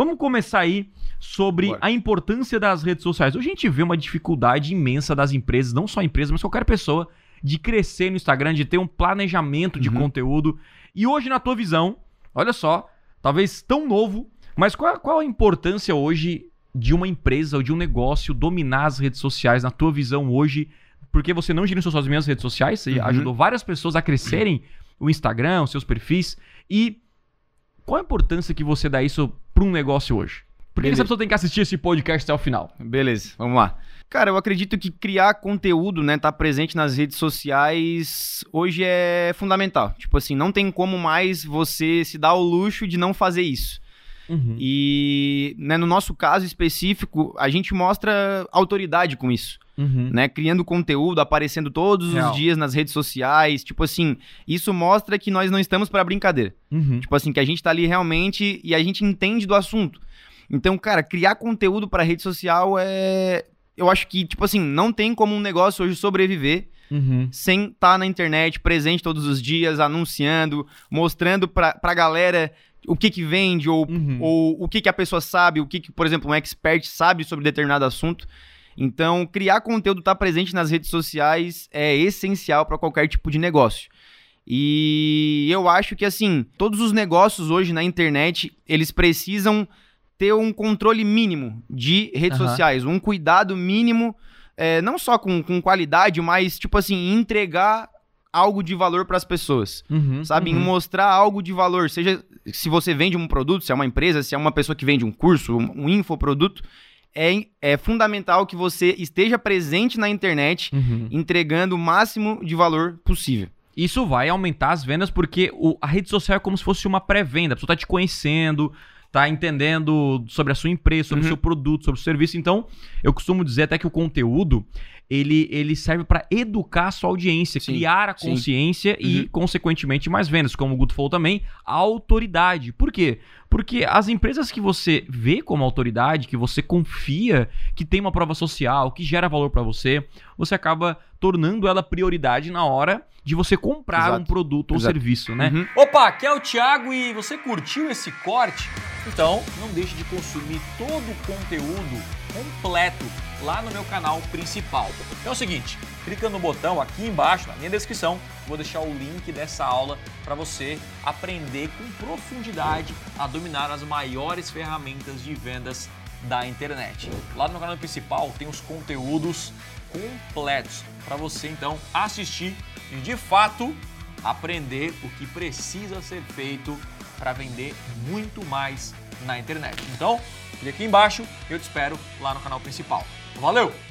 Vamos começar aí sobre Bora. a importância das redes sociais. Hoje a gente vê uma dificuldade imensa das empresas, não só empresas, mas qualquer pessoa, de crescer no Instagram, de ter um planejamento de Uhum. conteúdo. E hoje, na tua visão, olha só, talvez tão novo, mas qual, qual a importância hoje de uma empresa ou de um negócio dominar as redes sociais, na tua visão hoje? Porque você não gerenciou suas mesmas redes sociais, você Uhum. ajudou várias pessoas a crescerem o Instagram, os seus perfis. E qual a importância que você dá isso para um negócio hoje? Por que Beleza. essa pessoa tem que assistir esse podcast até o final? Beleza, vamos lá. Cara, eu acredito que criar conteúdo, né, tá presente nas redes sociais hoje é fundamental. Tipo assim, não tem como mais você se dar o luxo de não fazer isso. Uhum. E, né, no nosso caso específico, a gente mostra autoridade com isso, Uhum. né? Criando conteúdo, aparecendo todos Real. os dias nas redes sociais, tipo assim, isso mostra que nós não estamos para brincadeira. Uhum. Tipo assim, que a gente tá ali realmente e a gente entende do assunto. Então, cara, criar conteúdo pra rede social é. Eu acho que, tipo assim, não tem como um negócio hoje sobreviver Uhum. sem estar na internet, presente todos os dias, anunciando, mostrando pra, pra galera o que que vende, ou, Uhum. ou o que que a pessoa sabe, o que que, por exemplo, um expert sabe sobre determinado assunto. Então, criar conteúdo, estar presente nas redes sociais é essencial para qualquer tipo de negócio. E eu acho que, assim, todos os negócios hoje na internet, eles precisam ter um controle mínimo de redes Aham. sociais, um cuidado mínimo, é, não só com, com qualidade, mas, tipo assim, entregar algo de valor para as pessoas Uhum. sabe? Em Uhum. mostrar algo de valor. Seja se você vende um produto, se é uma empresa, se é uma pessoa que vende um curso, um, um infoproduto, é, é fundamental que você esteja presente na internet, Uhum. entregando o máximo de valor possível. Isso vai aumentar as vendas porque o- a rede social é como se fosse uma pré-venda. A pessoa tá te conhecendo, tá entendendo sobre a sua empresa, sobre o Uhum. seu produto, sobre o serviço. Então, eu costumo dizer até que o conteúdo ele, ele serve para educar a sua audiência, Sim, criar a sim. consciência e, Uhum. consequentemente, mais vendas. Como o Guto falou também, a autoridade. Por quê? Porque as empresas que você vê como autoridade, que você confia, que tem uma prova social, que gera valor para você, você acaba tornando ela prioridade na hora de você comprar Exato. um produto ou Exato. serviço, né? Uhum. Opa, aqui é o Thiago e você curtiu esse corte? Então não deixe de consumir todo o conteúdo completo lá no meu canal principal. Então é o seguinte, clica no botão aqui embaixo na minha descrição, vou deixar o link dessa aula para você aprender com profundidade a dominar as maiores ferramentas de vendas da internet. Lá no canal principal tem os conteúdos completos para você então assistir e de fato aprender o que precisa ser feito para vender muito mais na internet. Então, clique aqui embaixo eu te espero lá no canal principal. Valeu!